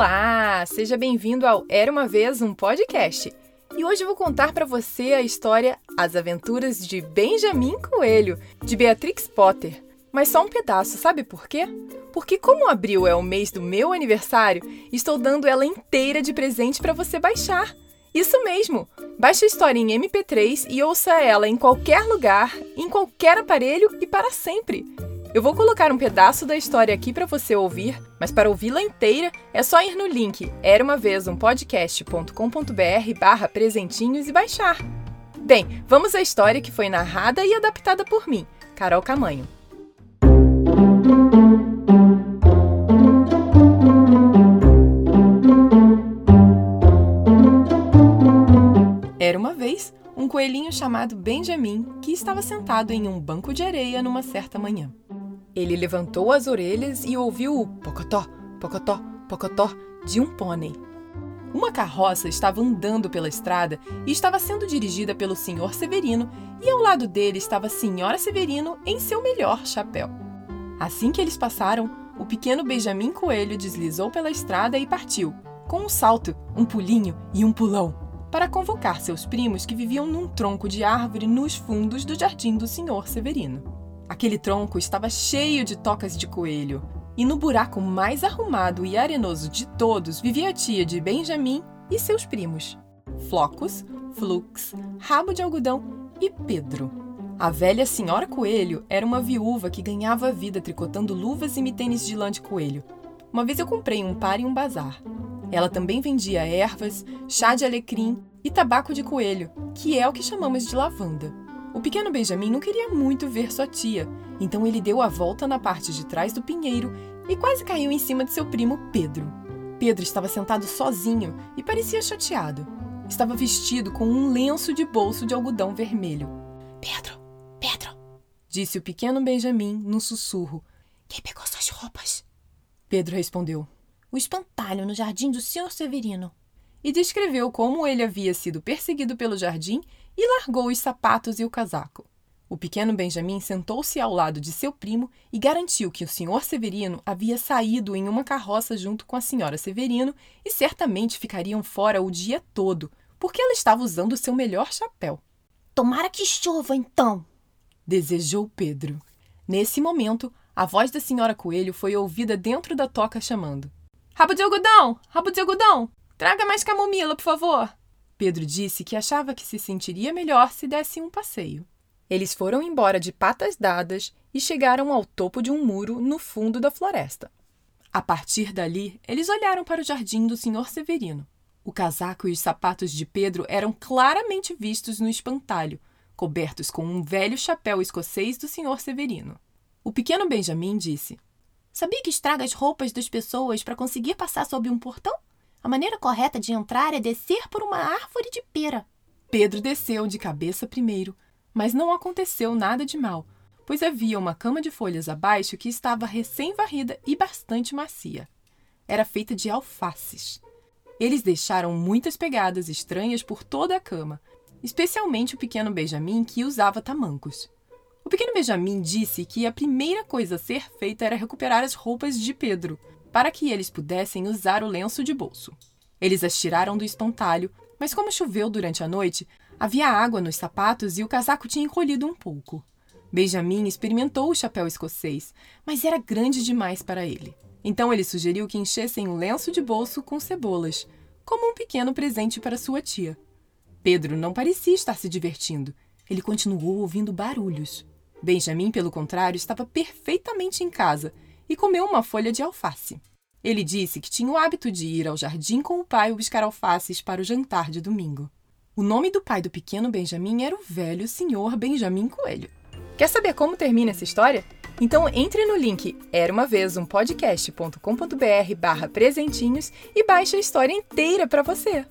Olá, seja bem-vindo ao Era uma vez um podcast. E hoje eu vou contar para você a história As Aventuras de Benjamin Coelho, de Beatrix Potter. Mas só um pedaço, sabe por quê? Porque como abril é o mês do meu aniversário, estou dando ela inteira de presente para você baixar. Isso mesmo! Baixe a história em MP3 e ouça ela em qualquer lugar, em qualquer aparelho e para sempre. Eu vou colocar um pedaço da história aqui para você ouvir, mas para ouvi-la inteira é só ir no link era uma vez um podcast.com.br barra presentinhos e baixar. Bem, vamos à história que foi narrada e adaptada por mim, Carol Camanho. Era uma vez um coelhinho chamado Benjamin que estava sentado em um banco de areia numa certa manhã. Ele levantou as orelhas e ouviu o pocotó, pocotó, pocotó de um pônei. Uma carroça estava andando pela estrada e estava sendo dirigida pelo Sr. Severino, e ao lado dele estava a Senhora Severino em seu melhor chapéu. Assim que eles passaram, o pequeno Benjamin Coelho deslizou pela estrada e partiu, com um salto, um pulinho e um pulão, para convocar seus primos que viviam num tronco de árvore nos fundos do jardim do Sr. Severino. Aquele tronco estava cheio de tocas de coelho, e no buraco mais arrumado e arenoso de todos vivia a tia de Benjamin e seus primos: Flocos, Flux, Rabo de Algodão e Pedro. A velha senhora Coelho era uma viúva que ganhava vida tricotando luvas e mitênis de lã de coelho. Uma vez eu comprei um par em um bazar. Ela também vendia ervas, chá de alecrim e tabaco de coelho, que é o que chamamos de lavanda. O pequeno Benjamin não queria muito ver sua tia, então ele deu a volta na parte de trás do pinheiro e quase caiu em cima de seu primo Pedro. Pedro estava sentado sozinho e parecia chateado. Estava vestido com um lenço de bolso de algodão vermelho. Pedro, Pedro, disse o pequeno Benjamin num sussurro. Quem pegou suas roupas? Pedro respondeu: O espantalho no jardim do senhor Severino. E descreveu como ele havia sido perseguido pelo jardim e largou os sapatos e o casaco. O pequeno Benjamin sentou-se ao lado de seu primo e garantiu que o senhor Severino havia saído em uma carroça junto com a senhora Severino e certamente ficariam fora o dia todo, porque ela estava usando seu melhor chapéu. Tomara que chova, então! desejou Pedro. Nesse momento, a voz da senhora Coelho foi ouvida dentro da toca chamando: Rabo de algodão! Rabo de algodão! Traga mais camomila, por favor! Pedro disse que achava que se sentiria melhor se desse um passeio. Eles foram embora de patas dadas e chegaram ao topo de um muro no fundo da floresta. A partir dali, eles olharam para o jardim do Sr. Severino. O casaco e os sapatos de Pedro eram claramente vistos no espantalho, cobertos com um velho chapéu escocês do Sr. Severino. O pequeno Benjamin disse: Sabia que estraga as roupas das pessoas para conseguir passar sob um portão? A maneira correta de entrar é descer por uma árvore de pera. Pedro desceu de cabeça primeiro, mas não aconteceu nada de mal, pois havia uma cama de folhas abaixo que estava recém-varrida e bastante macia. Era feita de alfaces. Eles deixaram muitas pegadas estranhas por toda a cama, especialmente o pequeno Benjamin, que usava tamancos. O pequeno Benjamin disse que a primeira coisa a ser feita era recuperar as roupas de Pedro, para que eles pudessem usar o lenço de bolso. Eles as tiraram do espantalho, mas como choveu durante a noite, havia água nos sapatos e o casaco tinha encolhido um pouco. Benjamin experimentou o chapéu escocês, mas era grande demais para ele. Então ele sugeriu que enchessem o lenço de bolso com cebolas, como um pequeno presente para sua tia. Pedro não parecia estar se divertindo. Ele continuou ouvindo barulhos. Benjamin, pelo contrário, estava perfeitamente em casa e comeu uma folha de alface. Ele disse que tinha o hábito de ir ao jardim com o pai buscar alfaces para o jantar de domingo. O nome do pai do pequeno Benjamin era o velho senhor Benjamin Coelho. Quer saber como termina essa história? Então entre no link era uma vez um podcast.com.br barra presentinhos e baixe a história inteira para você.